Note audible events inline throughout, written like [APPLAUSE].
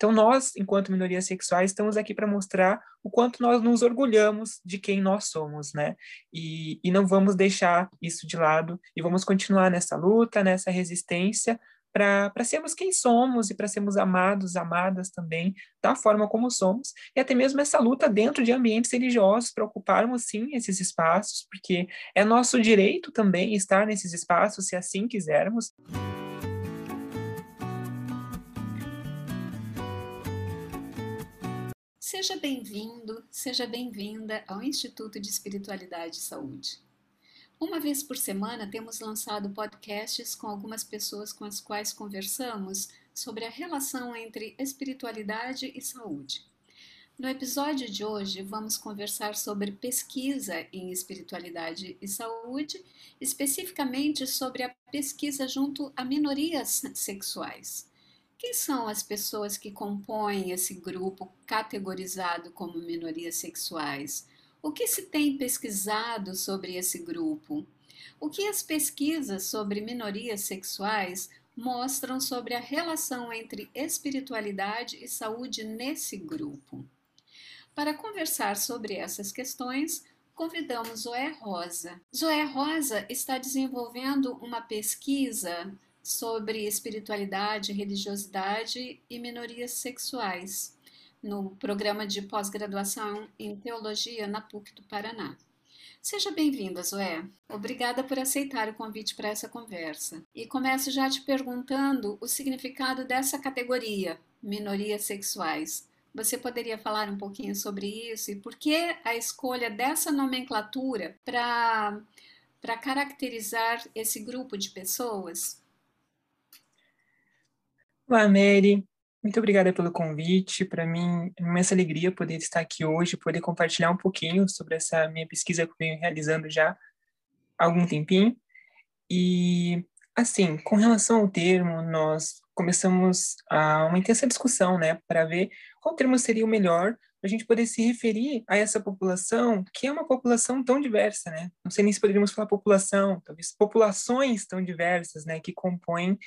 Então, nós, enquanto minorias sexuais, estamos aqui para mostrar o quanto nós nos orgulhamos de quem nós somos, né? E, e não vamos deixar isso de lado e vamos continuar nessa luta, nessa resistência, para sermos quem somos e para sermos amados, amadas também, da forma como somos, e até mesmo essa luta dentro de ambientes religiosos, para ocuparmos sim esses espaços, porque é nosso direito também estar nesses espaços, se assim quisermos. Seja bem-vindo, seja bem-vinda ao Instituto de Espiritualidade e Saúde. Uma vez por semana temos lançado podcasts com algumas pessoas com as quais conversamos sobre a relação entre espiritualidade e saúde. No episódio de hoje, vamos conversar sobre pesquisa em espiritualidade e saúde, especificamente sobre a pesquisa junto a minorias sexuais. Quem são as pessoas que compõem esse grupo categorizado como minorias sexuais? O que se tem pesquisado sobre esse grupo? O que as pesquisas sobre minorias sexuais mostram sobre a relação entre espiritualidade e saúde nesse grupo? Para conversar sobre essas questões, convidamos Zoé Rosa. Zoé Rosa está desenvolvendo uma pesquisa sobre espiritualidade, religiosidade e minorias sexuais no programa de pós-graduação em Teologia na PUC do Paraná. Seja bem-vinda, Zoé. Obrigada por aceitar o convite para essa conversa. E começo já te perguntando o significado dessa categoria, minorias sexuais. Você poderia falar um pouquinho sobre isso e por que a escolha dessa nomenclatura para caracterizar esse grupo de pessoas? Olá, Mary. Muito obrigada pelo convite. Para mim, é uma imensa alegria poder estar aqui hoje, poder compartilhar um pouquinho sobre essa minha pesquisa que eu venho realizando já há algum tempinho. E, assim, com relação ao termo, nós começamos a uma intensa discussão, né, para ver qual termo seria o melhor para a gente poder se referir a essa população, que é uma população tão diversa, né? Não sei nem se poderíamos falar população, talvez populações tão diversas, né, que compõem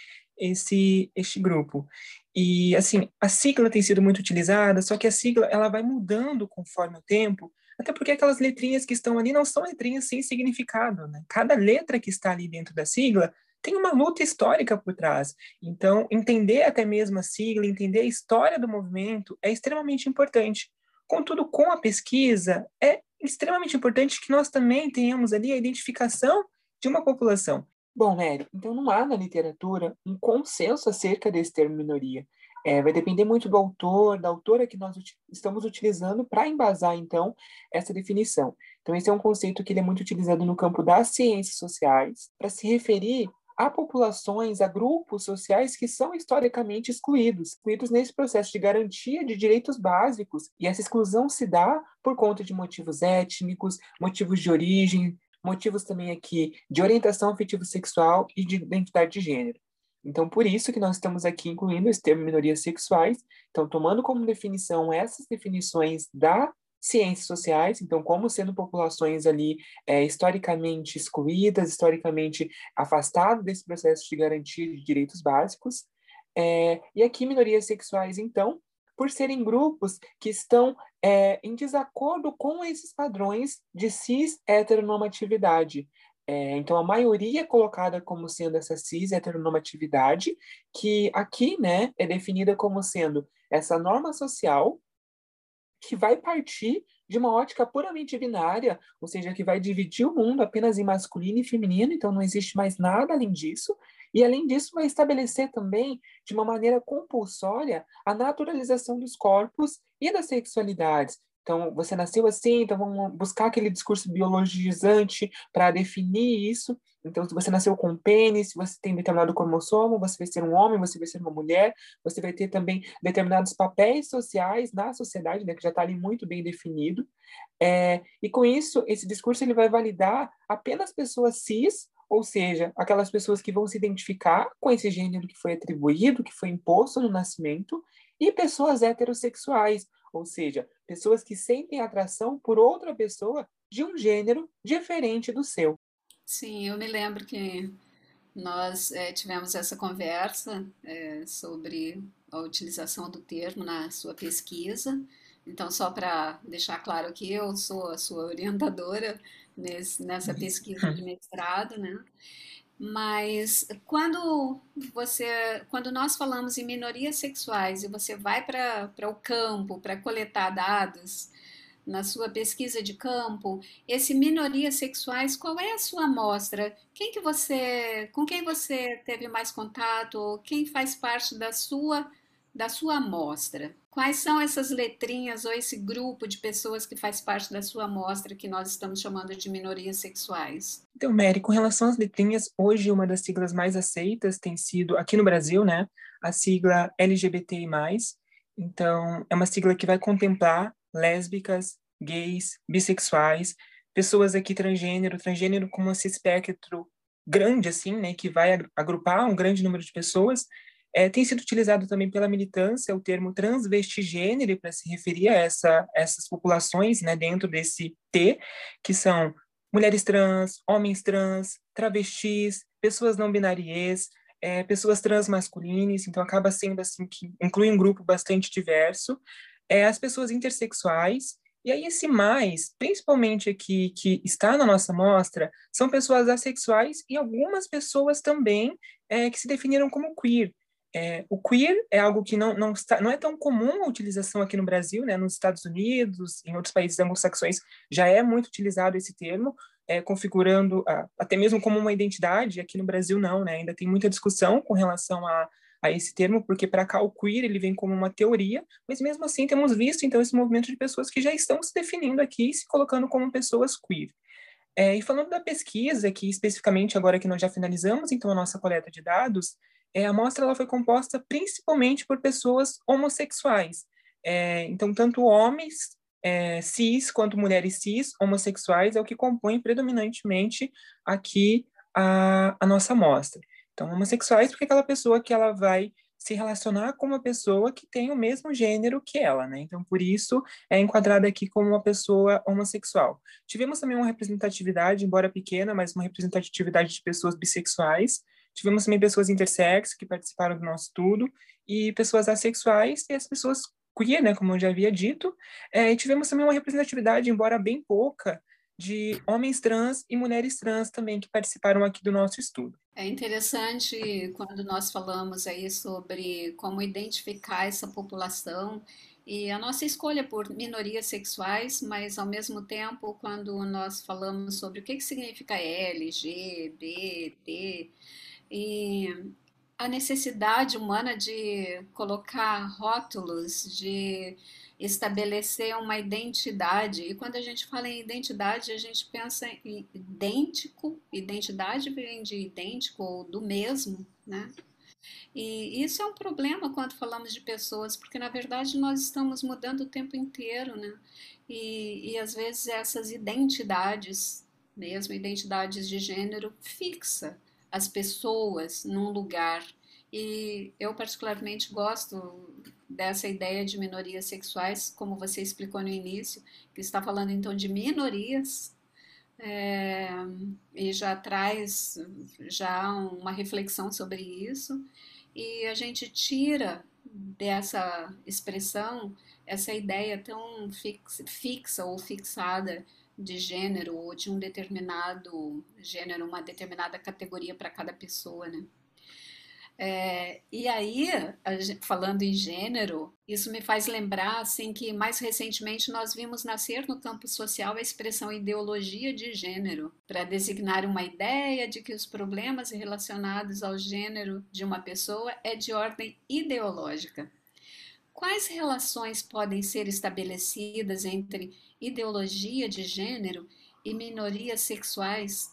esse este grupo. E assim, a sigla tem sido muito utilizada, só que a sigla ela vai mudando conforme o tempo, até porque aquelas letrinhas que estão ali não são letrinhas sem significado, né? Cada letra que está ali dentro da sigla tem uma luta histórica por trás. Então, entender até mesmo a sigla, entender a história do movimento é extremamente importante. Contudo, com a pesquisa, é extremamente importante que nós também tenhamos ali a identificação de uma população. Bom, Nery, então não há na literatura um consenso acerca desse termo minoria. É, vai depender muito do autor, da autora que nós estamos utilizando para embasar, então, essa definição. Então, esse é um conceito que é muito utilizado no campo das ciências sociais para se referir a populações, a grupos sociais que são historicamente excluídos, excluídos nesse processo de garantia de direitos básicos, e essa exclusão se dá por conta de motivos étnicos, motivos de origem, motivos também aqui de orientação afetivo-sexual e de identidade de gênero. Então, por isso que nós estamos aqui incluindo esse termo minorias sexuais, então tomando como definição essas definições da ciências sociais, então como sendo populações ali é, historicamente excluídas, historicamente afastadas desse processo de garantia de direitos básicos, é, e aqui minorias sexuais, então, por serem grupos que estão é, em desacordo com esses padrões de cis heteronormatividade. É, então, a maioria é colocada como sendo essa cis heteronormatividade, que aqui né, é definida como sendo essa norma social que vai partir de uma ótica puramente binária, ou seja, que vai dividir o mundo apenas em masculino e feminino, então não existe mais nada além disso, e, além disso, vai estabelecer também, de uma maneira compulsória, a naturalização dos corpos e das sexualidades. Então, você nasceu assim, então vamos buscar aquele discurso biologizante para definir isso. Então, se você nasceu com pênis, se você tem determinado cromossomo, você vai ser um homem, você vai ser uma mulher, você vai ter também determinados papéis sociais na sociedade, né, que já está ali muito bem definido. É, e com isso, esse discurso ele vai validar apenas pessoas cis ou seja, aquelas pessoas que vão se identificar com esse gênero que foi atribuído, que foi imposto no nascimento, e pessoas heterossexuais, ou seja, pessoas que sentem atração por outra pessoa de um gênero diferente do seu. Sim, eu me lembro que nós é, tivemos essa conversa é, sobre a utilização do termo na sua pesquisa. Então, só para deixar claro que eu sou a sua orientadora nesse, nessa uhum. pesquisa de [LAUGHS] mestrado, né? Mas quando você, quando nós falamos em minorias sexuais e você vai para o campo para coletar dados na sua pesquisa de campo, esse minorias sexuais, qual é a sua amostra? Quem que você, com quem você teve mais contato? Quem faz parte da sua da sua amostra? Quais são essas letrinhas ou esse grupo de pessoas que faz parte da sua amostra que nós estamos chamando de minorias sexuais? Então, Mary, com relação às letrinhas, hoje uma das siglas mais aceitas tem sido, aqui no Brasil, né, a sigla LGBTI+. Então, é uma sigla que vai contemplar lésbicas, gays, bissexuais, pessoas aqui transgênero, transgênero como esse espectro grande, assim, né, que vai agrupar um grande número de pessoas, é, tem sido utilizado também pela militância o termo transvestigênero para se referir a essa, essas populações né, dentro desse T, que são mulheres trans, homens trans, travestis, pessoas não binárias, é, pessoas transmasculinas, então acaba sendo assim que inclui um grupo bastante diverso, é, as pessoas intersexuais, e aí esse mais, principalmente aqui que está na nossa mostra, são pessoas assexuais e algumas pessoas também é, que se definiram como queer. É, o queer é algo que não, não, está, não é tão comum a utilização aqui no Brasil, né? nos Estados Unidos, em outros países anglo-saxões, já é muito utilizado esse termo, é, configurando a, até mesmo como uma identidade, aqui no Brasil não, né? ainda tem muita discussão com relação a, a esse termo, porque para cá o queer ele vem como uma teoria, mas mesmo assim temos visto então esse movimento de pessoas que já estão se definindo aqui e se colocando como pessoas queer. É, e falando da pesquisa, que especificamente agora que nós já finalizamos então a nossa coleta de dados, é, a amostra ela foi composta principalmente por pessoas homossexuais. É, então, tanto homens é, cis quanto mulheres cis homossexuais é o que compõe predominantemente aqui a, a nossa amostra. Então, homossexuais porque é aquela pessoa que ela vai se relacionar com uma pessoa que tem o mesmo gênero que ela, né? Então, por isso, é enquadrada aqui como uma pessoa homossexual. Tivemos também uma representatividade, embora pequena, mas uma representatividade de pessoas bissexuais, Tivemos também pessoas intersexo que participaram do nosso estudo, e pessoas assexuais e as pessoas queer, né, como eu já havia dito. É, e tivemos também uma representatividade, embora bem pouca, de homens trans e mulheres trans também que participaram aqui do nosso estudo. É interessante quando nós falamos aí sobre como identificar essa população e a nossa escolha por minorias sexuais, mas ao mesmo tempo quando nós falamos sobre o que, que significa L, G, B, T, e a necessidade humana de colocar rótulos, de estabelecer uma identidade. E quando a gente fala em identidade, a gente pensa em idêntico, identidade vem de idêntico ou do mesmo, né? E isso é um problema quando falamos de pessoas, porque na verdade nós estamos mudando o tempo inteiro, né? E, e às vezes essas identidades, mesmo identidades de gênero, fixa as pessoas num lugar. E eu, particularmente, gosto dessa ideia de minorias sexuais, como você explicou no início, que está falando então de minorias, é, e já traz já uma reflexão sobre isso, e a gente tira dessa expressão essa ideia tão fixa, fixa ou fixada de gênero ou de um determinado gênero, uma determinada categoria para cada pessoa, né? É, e aí, falando em gênero, isso me faz lembrar assim que mais recentemente nós vimos nascer no campo social a expressão ideologia de gênero para designar uma ideia de que os problemas relacionados ao gênero de uma pessoa é de ordem ideológica. Quais relações podem ser estabelecidas entre ideologia de gênero e minorias sexuais?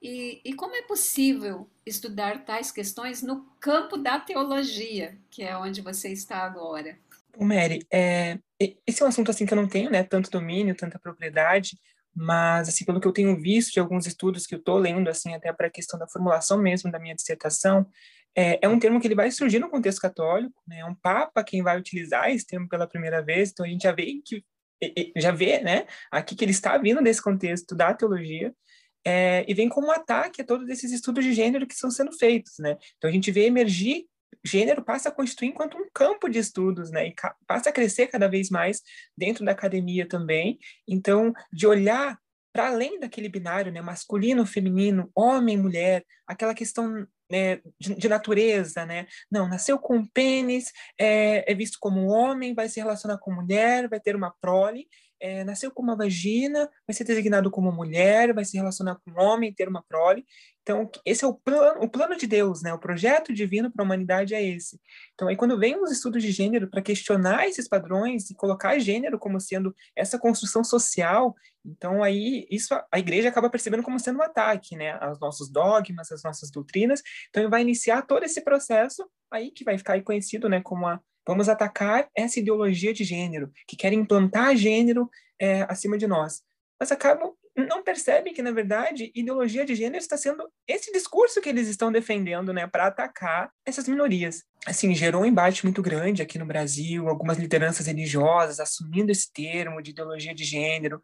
E, e, como é possível estudar tais questões no campo da teologia, que é onde você está agora? Mary, é, esse é um assunto assim que eu não tenho, né, tanto domínio, tanta propriedade, mas assim pelo que eu tenho visto de alguns estudos que eu estou lendo, assim até para a questão da formulação mesmo da minha dissertação, é, é, um termo que ele vai surgir no contexto católico, né? É um papa quem vai utilizar esse termo pela primeira vez, então a gente já vê que já vê, né, aqui que ele está vindo desse contexto da teologia, é, e vem como um ataque a todos esses estudos de gênero que estão sendo feitos, né? Então a gente vê emergir gênero passa a constituir enquanto um campo de estudos, né? E passa a crescer cada vez mais dentro da academia também. Então, de olhar para além daquele binário, né, masculino, feminino, homem, mulher, aquela questão né, de, de, natureza, né? Não, nasceu com pênis, é, é, visto como um homem, vai se relacionar com mulher, vai ter uma prole, é, nasceu com uma vagina, vai ser designado como mulher, vai se relacionar com homem, ter uma prole. Então, esse é o plano, o plano de Deus, né? O projeto divino para a humanidade é esse. Então, aí quando vem os estudos de gênero para questionar esses padrões e colocar gênero como sendo essa construção social, então aí isso a igreja acaba percebendo como sendo um ataque, né? Aos nossos dogmas, às nossas doutrinas. Então, vai iniciar todo esse processo aí que vai ficar conhecido, né, como a Vamos atacar essa ideologia de gênero, que quer implantar gênero é, acima de nós. Mas acabam, não percebem que, na verdade, ideologia de gênero está sendo esse discurso que eles estão defendendo né, para atacar essas minorias. Assim, gerou um embate muito grande aqui no Brasil, algumas lideranças religiosas assumindo esse termo de ideologia de gênero.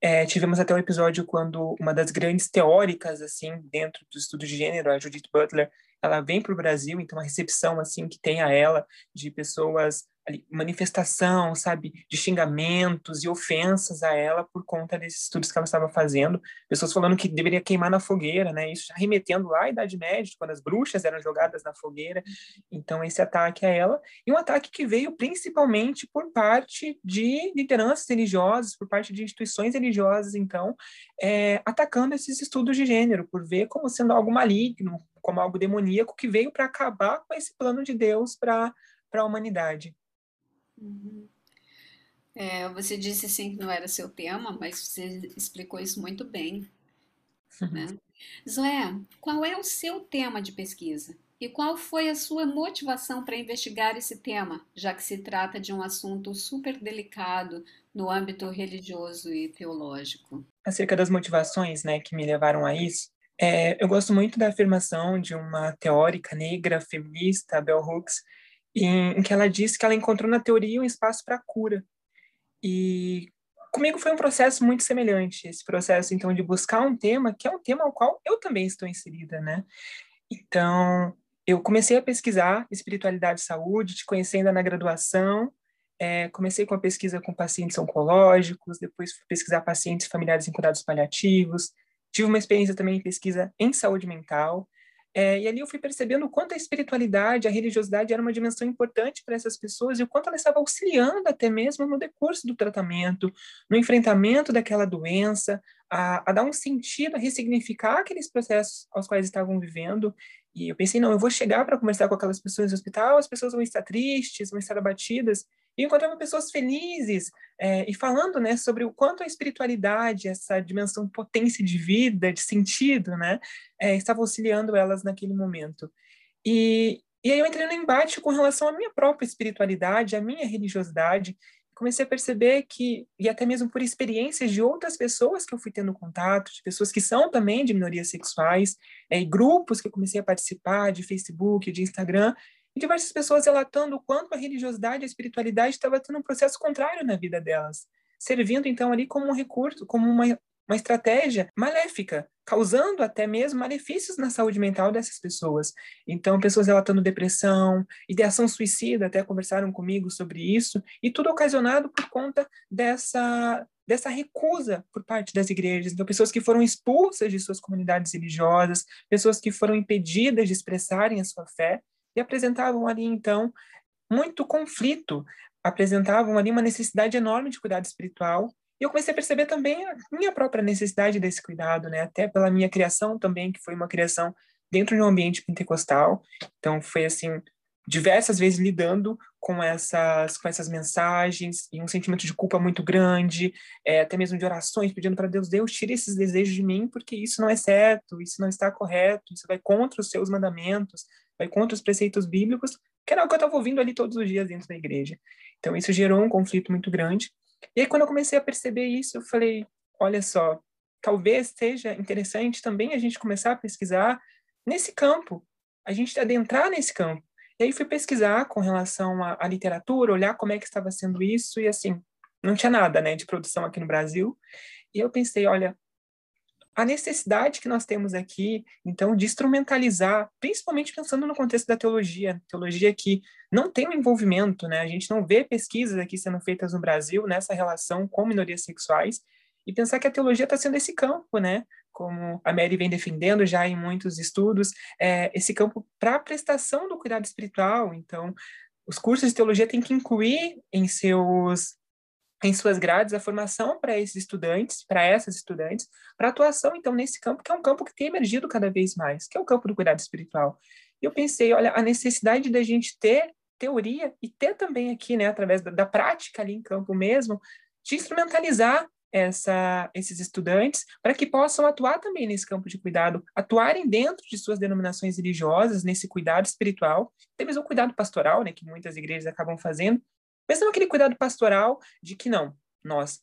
É, tivemos até um episódio quando uma das grandes teóricas, assim, dentro do estudo de gênero, a Judith Butler, ela vem para o Brasil, então a recepção assim que tem a ela de pessoas manifestação, sabe, de xingamentos e ofensas a ela por conta desses estudos que ela estava fazendo, pessoas falando que deveria queimar na fogueira, né? Isso já remetendo lá à Idade Média, quando as bruxas eram jogadas na fogueira. Então esse ataque a ela e um ataque que veio principalmente por parte de lideranças religiosas, por parte de instituições religiosas, então, é, atacando esses estudos de gênero, por ver como sendo algo maligno, como algo demoníaco que veio para acabar com esse plano de Deus para a humanidade. Uhum. É, você disse sim que não era seu tema, mas você explicou isso muito bem. Uhum. Né? Zoé, qual é o seu tema de pesquisa? E qual foi a sua motivação para investigar esse tema, já que se trata de um assunto super delicado no âmbito religioso e teológico? Acerca das motivações né, que me levaram a isso, é, eu gosto muito da afirmação de uma teórica negra feminista, Bell Hooks, em, em que ela disse que ela encontrou na teoria um espaço para cura. E comigo foi um processo muito semelhante, esse processo, então, de buscar um tema que é um tema ao qual eu também estou inserida, né? Então, eu comecei a pesquisar espiritualidade e saúde, te conhecendo na graduação, é, comecei com a pesquisa com pacientes oncológicos, depois fui pesquisar pacientes familiares em cuidados paliativos, Tive uma experiência também em pesquisa em saúde mental, é, e ali eu fui percebendo o quanto a espiritualidade, a religiosidade era uma dimensão importante para essas pessoas e o quanto ela estava auxiliando até mesmo no decurso do tratamento, no enfrentamento daquela doença, a, a dar um sentido, a ressignificar aqueles processos aos quais estavam vivendo. E eu pensei, não, eu vou chegar para conversar com aquelas pessoas no hospital, as pessoas vão estar tristes, vão estar abatidas, e encontrava pessoas felizes é, e falando né, sobre o quanto a espiritualidade, essa dimensão potência de vida, de sentido, né, é, estava auxiliando elas naquele momento. E, e aí eu entrei no embate com relação à minha própria espiritualidade, à minha religiosidade, comecei a perceber que, e até mesmo por experiências de outras pessoas que eu fui tendo contato, de pessoas que são também de minorias sexuais, é, e grupos que eu comecei a participar, de Facebook, de Instagram, diversas pessoas relatando o quanto a religiosidade e a espiritualidade estava tendo um processo contrário na vida delas, servindo então ali como um recurso, como uma, uma estratégia maléfica, causando até mesmo malefícios na saúde mental dessas pessoas. Então, pessoas relatando depressão, ideação suicida, até conversaram comigo sobre isso, e tudo ocasionado por conta dessa dessa recusa por parte das igrejas. Então, pessoas que foram expulsas de suas comunidades religiosas, pessoas que foram impedidas de expressarem a sua fé, e apresentavam ali, então, muito conflito, apresentavam ali uma necessidade enorme de cuidado espiritual. E eu comecei a perceber também a minha própria necessidade desse cuidado, né? Até pela minha criação também, que foi uma criação dentro de um ambiente pentecostal. Então, foi assim, diversas vezes lidando com essas com essas mensagens e um sentimento de culpa muito grande, é, até mesmo de orações pedindo para Deus, Deus tire esses desejos de mim porque isso não é certo, isso não está correto, isso vai contra os seus mandamentos, vai contra os preceitos bíblicos, que era o que eu estava ouvindo ali todos os dias dentro da igreja. Então isso gerou um conflito muito grande. E aí quando eu comecei a perceber isso, eu falei, olha só, talvez seja interessante também a gente começar a pesquisar nesse campo, a gente adentrar nesse campo. E aí fui pesquisar com relação à, à literatura, olhar como é que estava sendo isso e assim, não tinha nada, né, de produção aqui no Brasil. E eu pensei, olha, a necessidade que nós temos aqui, então, de instrumentalizar, principalmente pensando no contexto da teologia, teologia que não tem um envolvimento, né? A gente não vê pesquisas aqui sendo feitas no Brasil nessa relação com minorias sexuais, e pensar que a teologia está sendo esse campo, né? Como a Mary vem defendendo já em muitos estudos, é, esse campo para a prestação do cuidado espiritual. Então, os cursos de teologia têm que incluir em seus em suas grades a formação para esses estudantes, para essas estudantes, para atuação então nesse campo que é um campo que tem emergido cada vez mais, que é o campo do cuidado espiritual. E eu pensei, olha, a necessidade da gente ter teoria e ter também aqui, né, através da, da prática ali em campo mesmo, de instrumentalizar essa, esses estudantes para que possam atuar também nesse campo de cuidado, atuarem dentro de suas denominações religiosas, nesse cuidado espiritual, até mesmo o cuidado pastoral, né, que muitas igrejas acabam fazendo, mas não aquele cuidado pastoral de que não, nós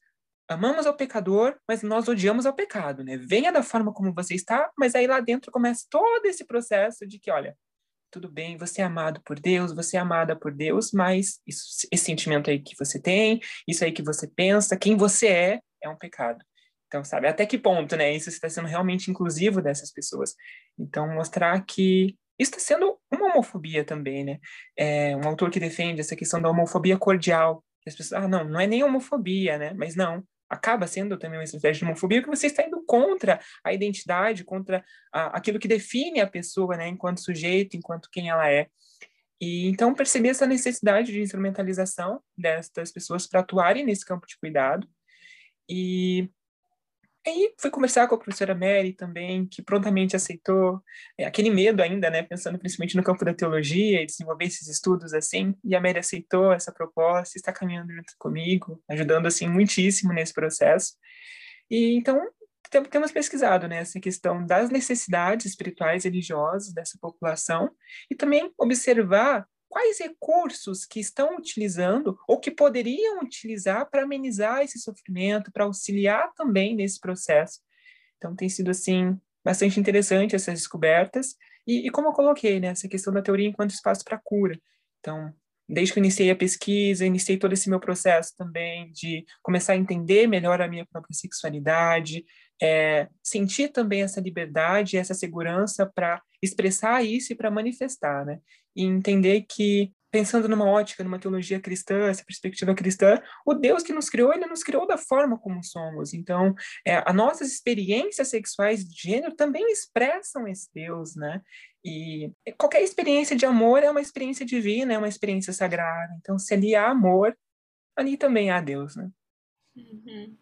amamos ao pecador, mas nós odiamos ao pecado, né? Venha da forma como você está, mas aí lá dentro começa todo esse processo de que, olha, tudo bem, você é amado por Deus, você é amada por Deus, mas isso, esse sentimento aí que você tem, isso aí que você pensa, quem você é, é um pecado. Então, sabe, até que ponto, né? Isso está sendo realmente inclusivo dessas pessoas. Então, mostrar que está sendo uma homofobia também, né? É um autor que defende essa questão da homofobia cordial. As pessoas, ah, não, não é nem homofobia, né? Mas não, acaba sendo também uma estratégia de homofobia, porque você está indo contra a identidade, contra a, aquilo que define a pessoa, né, enquanto sujeito, enquanto quem ela é. E então perceber essa necessidade de instrumentalização destas pessoas para atuarem nesse campo de cuidado. E aí fui conversar com a professora Mary também, que prontamente aceitou é, aquele medo ainda, né, pensando principalmente no campo da teologia e desenvolver esses estudos assim, e a Mary aceitou essa proposta, está caminhando junto comigo, ajudando assim muitíssimo nesse processo. E então temos pesquisado né, essa questão das necessidades espirituais e religiosas dessa população e também observar quais recursos que estão utilizando ou que poderiam utilizar para amenizar esse sofrimento, para auxiliar também nesse processo. Então, tem sido, assim, bastante interessante essas descobertas. E, e como eu coloquei, né, essa questão da teoria enquanto espaço para cura. Então, desde que eu iniciei a pesquisa, iniciei todo esse meu processo também de começar a entender melhor a minha própria sexualidade, é, sentir também essa liberdade, essa segurança para expressar isso e para manifestar, né? E entender que pensando numa ótica, numa teologia cristã, essa perspectiva cristã, o Deus que nos criou, ele nos criou da forma como somos. Então, é, as nossas experiências sexuais de gênero também expressam esse Deus, né? E qualquer experiência de amor é uma experiência divina, é uma experiência sagrada. Então, se ali há amor, ali também há Deus, né? Uhum.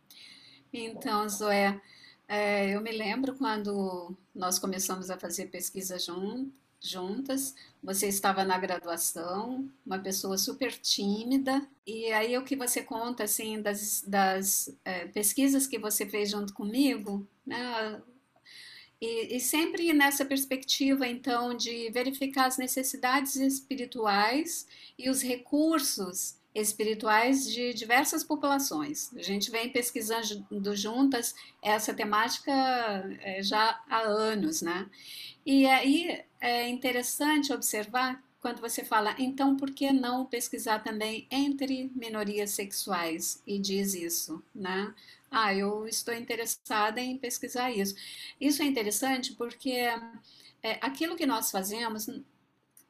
Então, Zoé, é, eu me lembro quando nós começamos a fazer pesquisa jun, juntas, você estava na graduação, uma pessoa super tímida, e aí o que você conta, assim, das, das é, pesquisas que você fez junto comigo, né? E, e, sempre nessa perspectiva, então, de verificar as necessidades espirituais e os recursos espirituais de diversas populações. A gente vem pesquisando juntas essa temática é, já há anos, né? E aí é interessante observar quando você fala, então por que não pesquisar também entre minorias sexuais? E diz isso, né? Ah, eu estou interessada em pesquisar isso. Isso é interessante porque é, aquilo que nós fazemos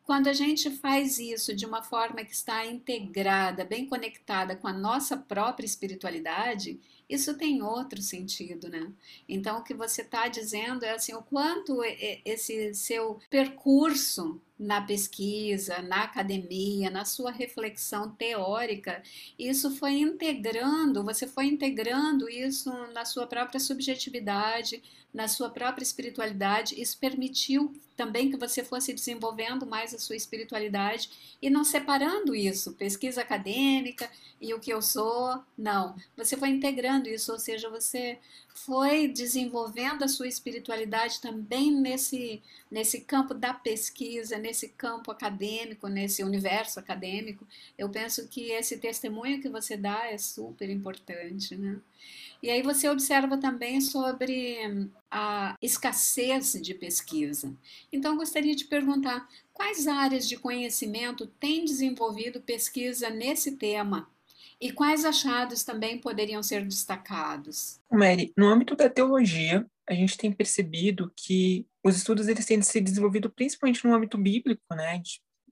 quando a gente faz isso de uma forma que está integrada, bem conectada com a nossa própria espiritualidade, isso tem outro sentido, né? Então, o que você está dizendo é assim, o quanto esse seu percurso na pesquisa, na academia, na sua reflexão teórica, isso foi integrando, você foi integrando isso na sua própria subjetividade, na sua própria espiritualidade, isso permitiu também que você fosse desenvolvendo mais a sua espiritualidade e não separando isso, pesquisa acadêmica e o que eu sou, não. Você foi integrando isso, ou seja, você foi desenvolvendo a sua espiritualidade também nesse, nesse campo da pesquisa, nesse campo acadêmico, nesse universo acadêmico. Eu penso que esse testemunho que você dá é super importante, né? E aí você observa também sobre a escassez de pesquisa. Então, gostaria de perguntar quais áreas de conhecimento têm desenvolvido pesquisa nesse tema E quais achados também poderiam ser destacados? Mary, no âmbito da teologia, a gente tem percebido que os estudos eles têm se desenvolvido principalmente no âmbito bíblico, né?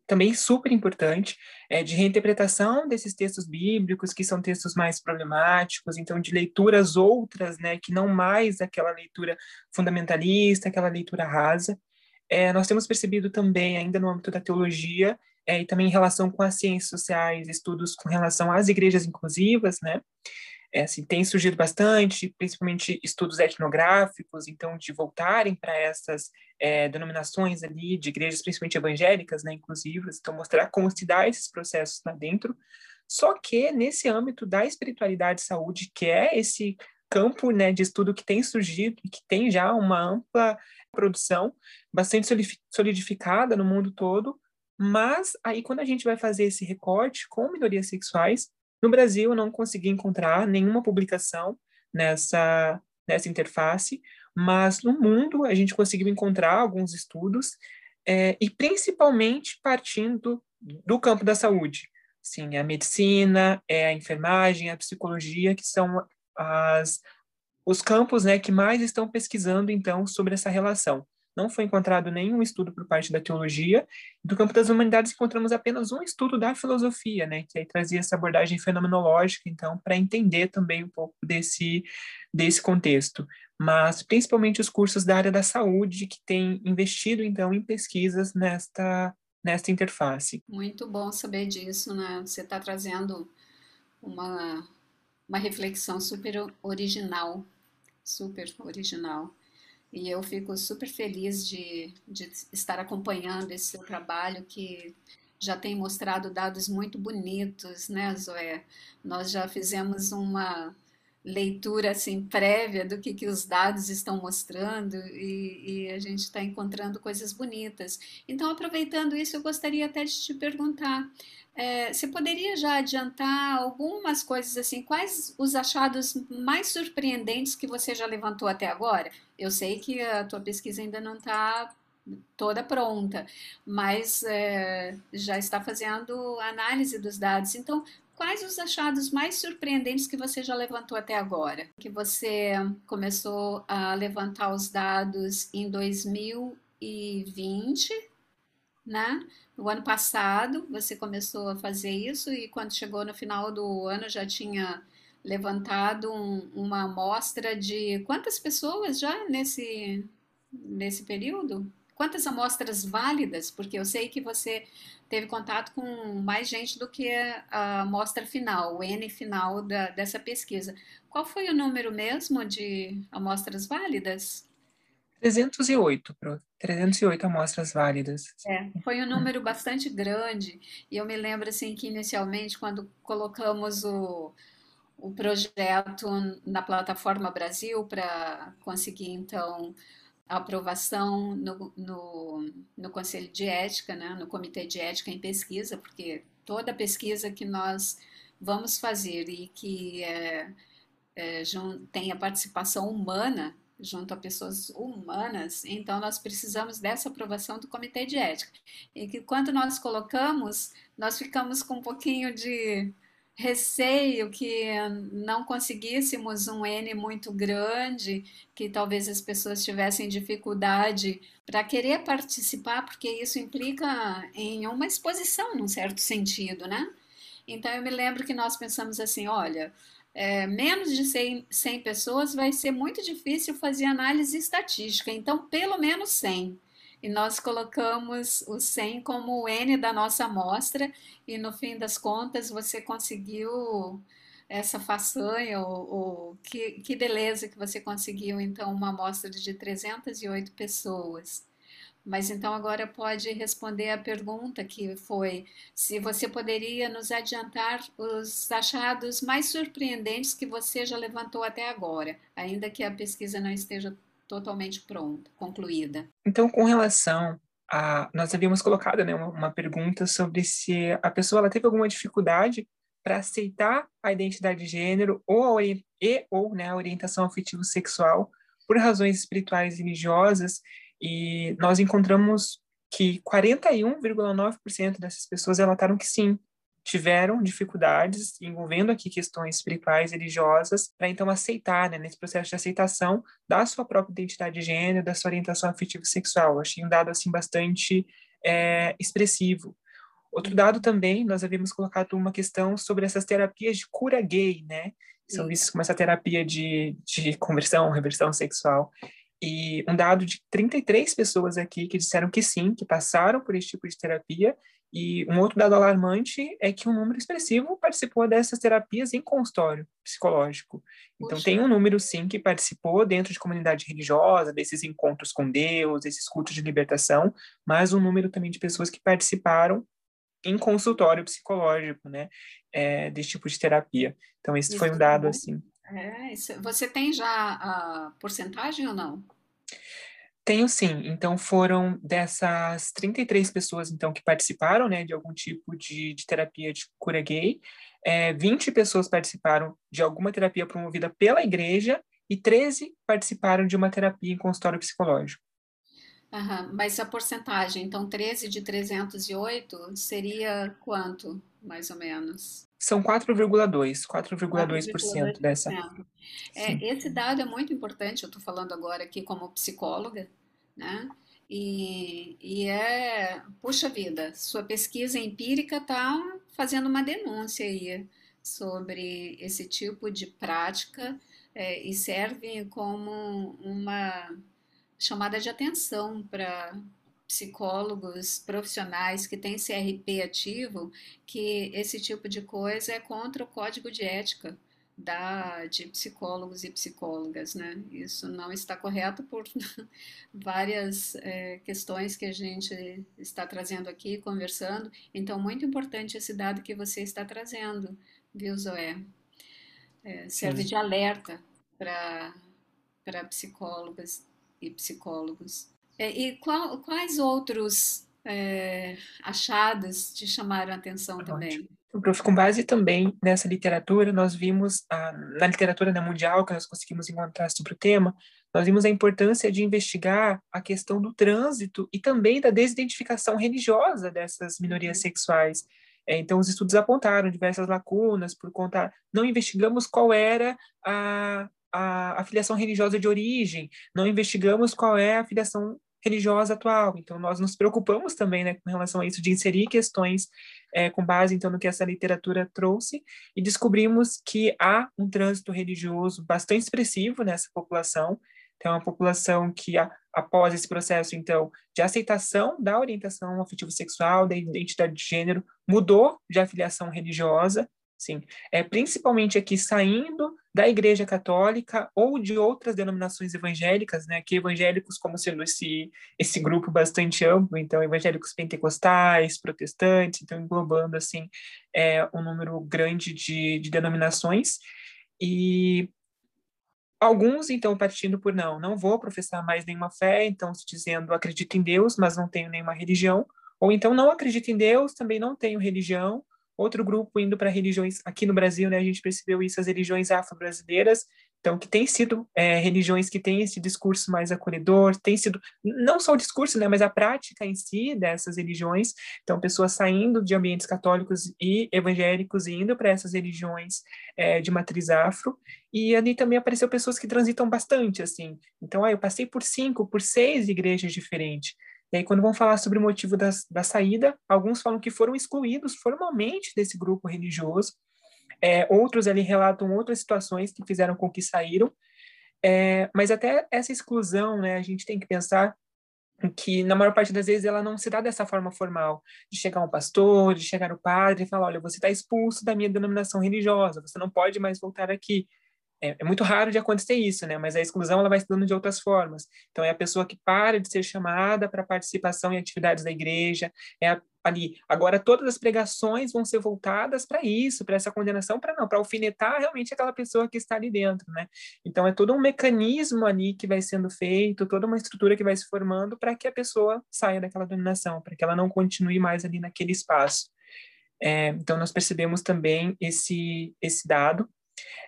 Também super importante, é, de reinterpretação desses textos bíblicos, que são textos mais problemáticos, então de leituras outras, né, que não mais aquela leitura fundamentalista, aquela leitura rasa. É, nós temos percebido também, ainda no âmbito da teologia, é, e também em relação com as ciências sociais, estudos com relação às igrejas inclusivas, né, é, assim, tem surgido bastante, principalmente estudos etnográficos, então, de voltarem para essas é, denominações ali de igrejas, principalmente evangélicas, né, inclusivas, então mostrar como se dá esses processos lá dentro. Só que nesse âmbito da espiritualidade e saúde, que é esse campo né, de estudo que tem surgido e que tem já uma ampla produção, bastante solidificada no mundo todo, mas aí quando a gente vai fazer esse recorte com minorias sexuais, no Brasil, eu não consegui encontrar nenhuma publicação nessa, nessa interface, mas no mundo a gente conseguiu encontrar alguns estudos, é, e principalmente partindo do campo da saúde. Sim, a medicina, é a enfermagem, a psicologia, que são as, os campos né, que mais estão pesquisando, então, sobre essa relação não foi encontrado nenhum estudo por parte da teologia. Do campo das humanidades encontramos apenas um estudo da filosofia, né, que aí trazia essa abordagem fenomenológica, então, para entender também um pouco desse, desse contexto. Mas principalmente os cursos da área da saúde que têm investido, então, em pesquisas nesta, nesta interface. Muito bom saber disso, né? Você está trazendo uma, uma reflexão super original, super original. E eu fico super feliz de, de estar acompanhando esse seu trabalho que já tem mostrado dados muito bonitos, né, Zoé? Nós já fizemos uma leitura assim prévia do que, que os dados estão mostrando e, e a gente está encontrando coisas bonitas. Então, aproveitando isso, eu gostaria até de te perguntar é, você poderia já adiantar algumas coisas assim? Quais os achados mais surpreendentes que você já levantou até agora? Eu sei que a tua pesquisa ainda não está toda pronta, mas é, já está fazendo análise dos dados. Então, quais os achados mais surpreendentes que você já levantou até agora? Que você começou a levantar os dados em 2020, né? No ano passado você começou a fazer isso e quando chegou no final do ano já tinha levantado um, uma amostra de quantas pessoas já nesse, nesse período? Quantas amostras válidas? Porque eu sei que você teve contato com mais gente do que a amostra final, o N final da, dessa pesquisa. Qual foi o número mesmo de amostras válidas? 308, Pro. 308 amostras válidas. É, foi um número bastante grande. E eu me lembro assim que inicialmente, quando colocamos o, o projeto na plataforma Brasil para conseguir então a aprovação no, no, no Conselho de Ética, né, no Comitê de Ética em Pesquisa, porque toda pesquisa que nós vamos fazer e que é, é, tem a participação humana junto a pessoas humanas, então nós precisamos dessa aprovação do comitê de ética. E que quando nós colocamos, nós ficamos com um pouquinho de receio que não conseguíssemos um N muito grande, que talvez as pessoas tivessem dificuldade para querer participar, porque isso implica em uma exposição, num certo sentido, né? Então eu me lembro que nós pensamos assim, olha, é, menos de 100, 100 pessoas, vai ser muito difícil fazer análise estatística, então pelo menos 100. E nós colocamos o 100 como o N da nossa amostra, e no fim das contas você conseguiu essa façanha, ou, ou que, que beleza que você conseguiu então uma amostra de 308 pessoas. Mas então agora pode responder a pergunta que foi se você poderia nos adiantar os achados mais surpreendentes que você já levantou até agora, ainda que a pesquisa não esteja totalmente pronta, concluída. Então, com relação a nós havíamos colocado né, uma, uma pergunta sobre se a pessoa ela teve alguma dificuldade para aceitar a identidade de gênero ou a, e ou né, a orientação afetivo sexual por razões espirituais e religiosas e nós encontramos que 41,9% dessas pessoas relataram que sim, tiveram dificuldades envolvendo aqui questões espirituais religiosas para então aceitar, né, nesse processo de aceitação da sua própria identidade de gênero, da sua orientação afetiva sexual. achei um dado assim bastante é, expressivo. Outro dado também, nós havíamos colocado uma questão sobre essas terapias de cura gay, né? São vistas como essa terapia de, de conversão, reversão sexual. E um dado de 33 pessoas aqui que disseram que sim, que passaram por esse tipo de terapia. E um outro dado alarmante é que um número expressivo participou dessas terapias em consultório psicológico. Então, Puxa. tem um número, sim, que participou dentro de comunidade religiosa, desses encontros com Deus, esses cultos de libertação, mas um número também de pessoas que participaram em consultório psicológico, né, é, desse tipo de terapia. Então, esse isso foi um dado, assim. É, você tem já a porcentagem ou não? Tenho sim. Então, foram dessas 33 pessoas, então, que participaram, né, de algum tipo de, de terapia de cura gay, é, 20 pessoas participaram de alguma terapia promovida pela igreja e 13 participaram de uma terapia em consultório psicológico. Uhum, mas a porcentagem, então 13 de 308 seria quanto, mais ou menos? São 4,2%, 4,2% dessa. É, esse dado é muito importante, eu estou falando agora aqui como psicóloga, né? E, e é, puxa vida, sua pesquisa empírica está fazendo uma denúncia aí sobre esse tipo de prática é, e serve como uma chamada de atenção para psicólogos profissionais que têm CRP ativo que esse tipo de coisa é contra o código de ética da, de psicólogos e psicólogas, né? Isso não está correto por [LAUGHS] várias é, questões que a gente está trazendo aqui, conversando. Então, muito importante esse dado que você está trazendo, viu, Zoé? É, serve Sim. de alerta para psicólogas e psicólogos. É, e qual, quais outros é, achados te chamaram a atenção também? Prof, com base também nessa literatura, nós vimos, a, na literatura né, mundial que nós conseguimos encontrar sobre o tema, nós vimos a importância de investigar a questão do trânsito e também da desidentificação religiosa dessas minorias uhum. sexuais. É, então, os estudos apontaram diversas lacunas por conta. Não investigamos qual era a, a, a filiação religiosa de origem, não investigamos qual é a filiação religiosa atual. Então, nós nos preocupamos também né, com relação a isso, de inserir questões é, com base, então, no que essa literatura trouxe, e descobrimos que há um trânsito religioso bastante expressivo nessa população. Então, é uma população que, a, após esse processo, então, de aceitação da orientação afetivo-sexual, da identidade de gênero, mudou de afiliação religiosa, sim, é, principalmente aqui saindo da Igreja Católica ou de outras denominações evangélicas, né, que evangélicos como sendo esse esse grupo bastante amplo, então evangélicos pentecostais, protestantes, então englobando assim é, um número grande de, de denominações. E alguns então partindo por não, não vou professar mais nenhuma fé, então se dizendo acredito em Deus, mas não tenho nenhuma religião, ou então não acredito em Deus, também não tenho religião, Outro grupo indo para religiões, aqui no Brasil, né, a gente percebeu isso, as religiões afro-brasileiras, então, que tem sido é, religiões que têm esse discurso mais acolhedor, tem sido, não só o discurso, né, mas a prática em si dessas religiões, então, pessoas saindo de ambientes católicos e evangélicos e indo para essas religiões é, de matriz afro, e ali também apareceu pessoas que transitam bastante, assim, então, ah, eu passei por cinco, por seis igrejas diferentes, e aí, quando vão falar sobre o motivo da, da saída, alguns falam que foram excluídos formalmente desse grupo religioso, é, outros ali relatam outras situações que fizeram com que saíram, é, mas até essa exclusão, né, a gente tem que pensar que na maior parte das vezes ela não se dá dessa forma formal, de chegar um pastor, de chegar o padre e falar, olha, você está expulso da minha denominação religiosa, você não pode mais voltar aqui é, é, muito raro de acontecer isso, né? Mas a exclusão ela vai se dando de outras formas. Então é a pessoa que para de ser chamada para participação em atividades da igreja, é a, ali. Agora todas as pregações vão ser voltadas para isso, para essa condenação, para não, para alfinetar realmente aquela pessoa que está ali dentro, né? Então é todo um mecanismo ali que vai sendo feito, toda uma estrutura que vai se formando para que a pessoa saia daquela dominação, para que ela não continue mais ali naquele espaço. É, então nós percebemos também esse esse dado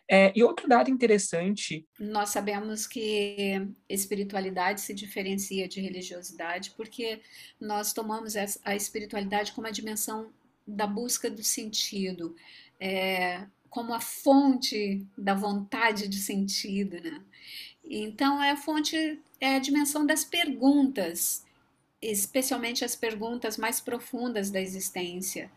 é, e outro dado interessante. Nós sabemos que espiritualidade se diferencia de religiosidade porque nós tomamos a espiritualidade como uma dimensão da busca do sentido, é, como a fonte da vontade de sentido, né? Então é a fonte, é a dimensão das perguntas, especialmente as perguntas mais profundas da existência.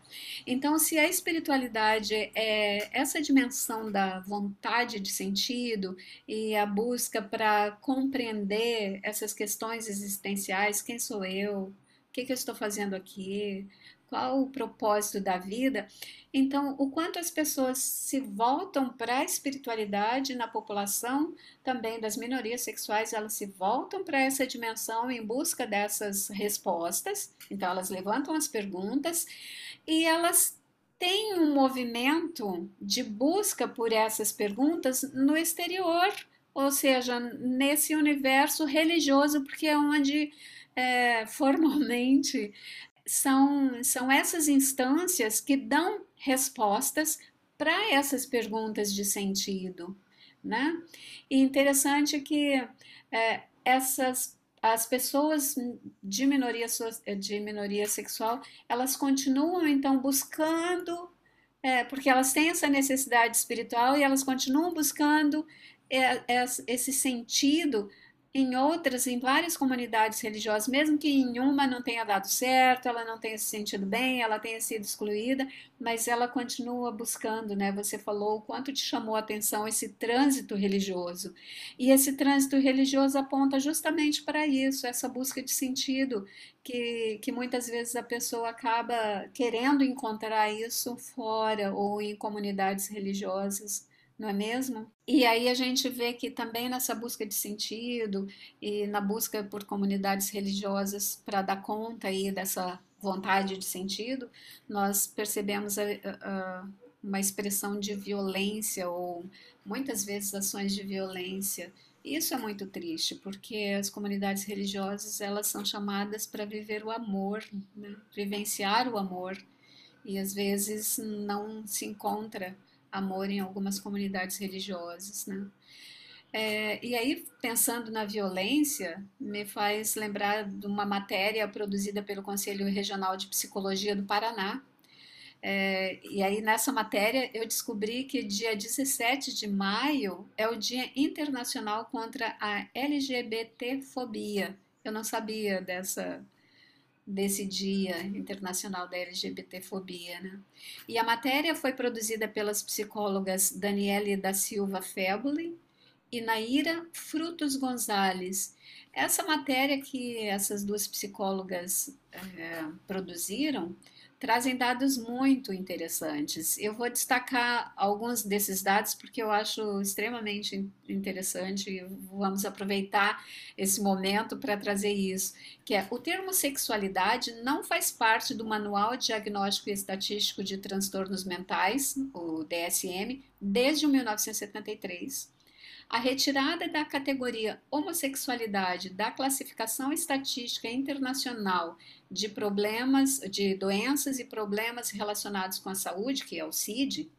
Então, se a espiritualidade é essa dimensão da vontade de sentido e a busca para compreender essas questões existenciais, quem sou eu, o que, que eu estou fazendo aqui, qual o propósito da vida. Então, o quanto as pessoas se voltam para a espiritualidade na população, também das minorias sexuais, elas se voltam para essa dimensão em busca dessas respostas. Então, elas levantam as perguntas e elas têm um movimento de busca por essas perguntas no exterior, ou seja, nesse universo religioso, porque é onde é, formalmente são, são essas instâncias que dão respostas para essas perguntas de sentido, né? E interessante que é, essas as pessoas de minoria de minoria sexual elas continuam então buscando é, porque elas têm essa necessidade espiritual e elas continuam buscando é, esse sentido em outras, em várias comunidades religiosas, mesmo que em uma não tenha dado certo, ela não tenha se sentido bem, ela tenha sido excluída, mas ela continua buscando, né? Você falou o quanto te chamou a atenção esse trânsito religioso. E esse trânsito religioso aponta justamente para isso, essa busca de sentido, que, que muitas vezes a pessoa acaba querendo encontrar isso fora ou em comunidades religiosas não é mesmo? E aí a gente vê que também nessa busca de sentido e na busca por comunidades religiosas para dar conta aí dessa vontade de sentido, nós percebemos a, a, uma expressão de violência ou muitas vezes ações de violência. Isso é muito triste, porque as comunidades religiosas elas são chamadas para viver o amor, né? vivenciar o amor, e às vezes não se encontra amor em algumas comunidades religiosas, né? É, e aí, pensando na violência, me faz lembrar de uma matéria produzida pelo Conselho Regional de Psicologia do Paraná. É, e aí, nessa matéria, eu descobri que dia 17 de maio é o Dia Internacional contra a LGBTfobia. Eu não sabia dessa, desse Dia Internacional da LGBTfobia. Né? E a matéria foi produzida pelas psicólogas Daniele da Silva Feboli e Naira Frutos Gonzalez. Essa matéria que essas duas psicólogas é, produziram trazem dados muito interessantes. Eu vou destacar alguns desses dados porque eu acho extremamente interessante e vamos aproveitar esse momento para trazer isso, que é o termo sexualidade não faz parte do Manual Diagnóstico e Estatístico de Transtornos Mentais, o DSM, desde 1973 a retirada da categoria homossexualidade da classificação estatística internacional de problemas, de doenças e problemas relacionados com a saúde, que é o CID,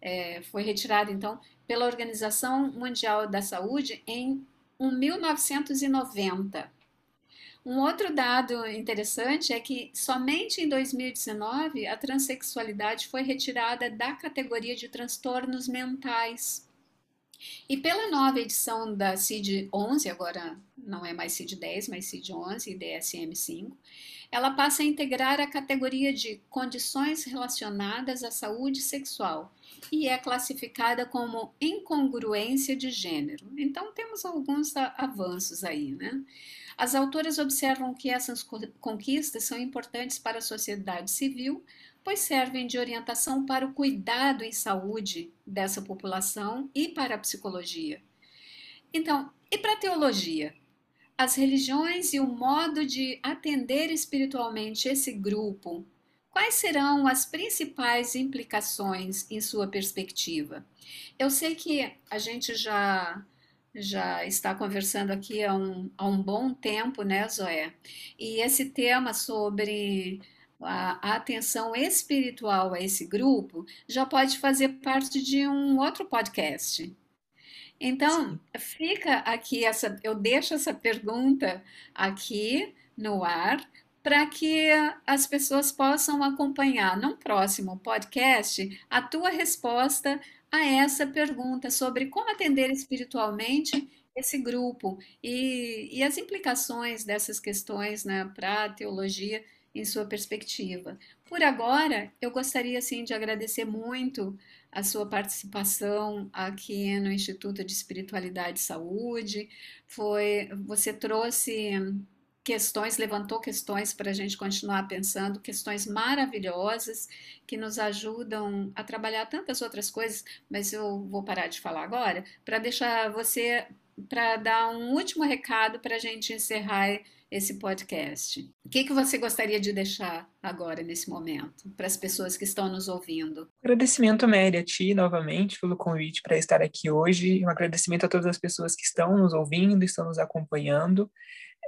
é, foi retirada então pela Organização Mundial da Saúde em 1990. Um outro dado interessante é que somente em 2019 a transexualidade foi retirada da categoria de transtornos mentais. E pela nova edição da CID 11, agora não é mais CID 10, mas CID 11 e DSM 5, ela passa a integrar a categoria de condições relacionadas à saúde sexual e é classificada como incongruência de gênero. Então temos alguns avanços aí, né? As autoras observam que essas conquistas são importantes para a sociedade civil, pois servem de orientação para o cuidado em saúde dessa população e para a psicologia. Então, e para a teologia? As religiões e o modo de atender espiritualmente esse grupo, quais serão as principais implicações em sua perspectiva? Eu sei que a gente já já está conversando aqui há um, há um bom tempo, né, Zoé? E esse tema sobre a, atenção espiritual a esse grupo já pode fazer parte de um outro podcast. Então, Sim. fica aqui essa, eu deixo essa pergunta aqui no ar para que as pessoas possam acompanhar no próximo podcast a tua resposta a essa pergunta sobre como atender espiritualmente esse grupo e, e as implicações dessas questões né, para a teologia em sua perspectiva. Por agora, eu gostaria sim de agradecer muito a sua participação aqui no Instituto de Espiritualidade e Saúde. Foi, você trouxe questões, levantou questões para a gente continuar pensando, questões maravilhosas que nos ajudam a trabalhar tantas outras coisas, mas eu vou parar de falar agora para deixar você para dar um último recado para a gente encerrar esse podcast. O que, que você gostaria de deixar agora, nesse momento, para as pessoas que estão nos ouvindo? Agradecimento, Mary, a ti novamente pelo convite para estar aqui hoje. Um agradecimento a todas as pessoas que estão nos ouvindo, estão nos acompanhando.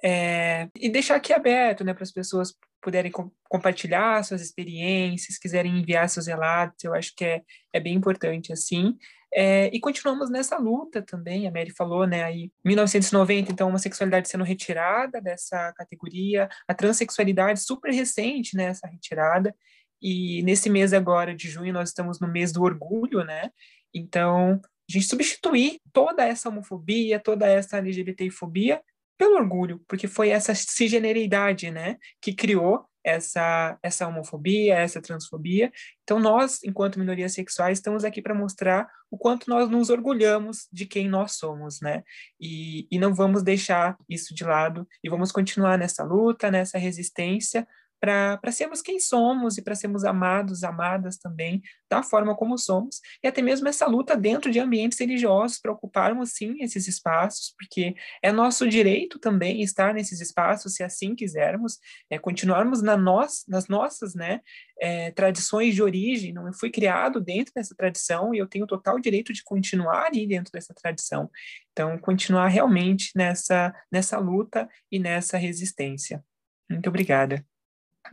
É, e deixar aqui aberto né, para as pessoas puderem com, compartilhar suas experiências, quiserem enviar seus relatos, eu acho que é, é bem importante assim. É, e continuamos nessa luta também, a Mary falou, né, aí 1990, então, uma sexualidade sendo retirada dessa categoria, a transexualidade super recente, né, essa retirada, e nesse mês agora de junho nós estamos no mês do orgulho, né, então a gente substituir toda essa homofobia, toda essa LGBTfobia pelo orgulho, porque foi essa cisgeneridade, né, que criou essa essa homofobia, essa transfobia. Então nós, enquanto minorias sexuais, estamos aqui para mostrar o quanto nós nos orgulhamos de quem nós somos, né? E, e não vamos deixar isso de lado e vamos continuar nessa luta, nessa resistência, para sermos quem somos e para sermos amados, amadas também, da forma como somos, e até mesmo essa luta dentro de ambientes religiosos, para ocuparmos sim esses espaços, porque é nosso direito também estar nesses espaços, se assim quisermos, é, continuarmos na nós, nas nossas né, é, tradições de origem, não eu fui criado dentro dessa tradição e eu tenho total direito de continuar aí dentro dessa tradição. Então, continuar realmente nessa, nessa luta e nessa resistência. Muito obrigada.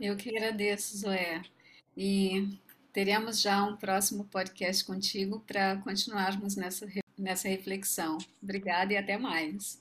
Eu que agradeço, Zoé. E teremos já um próximo podcast contigo para continuarmos nessa, nessa reflexão. Obrigada e até mais.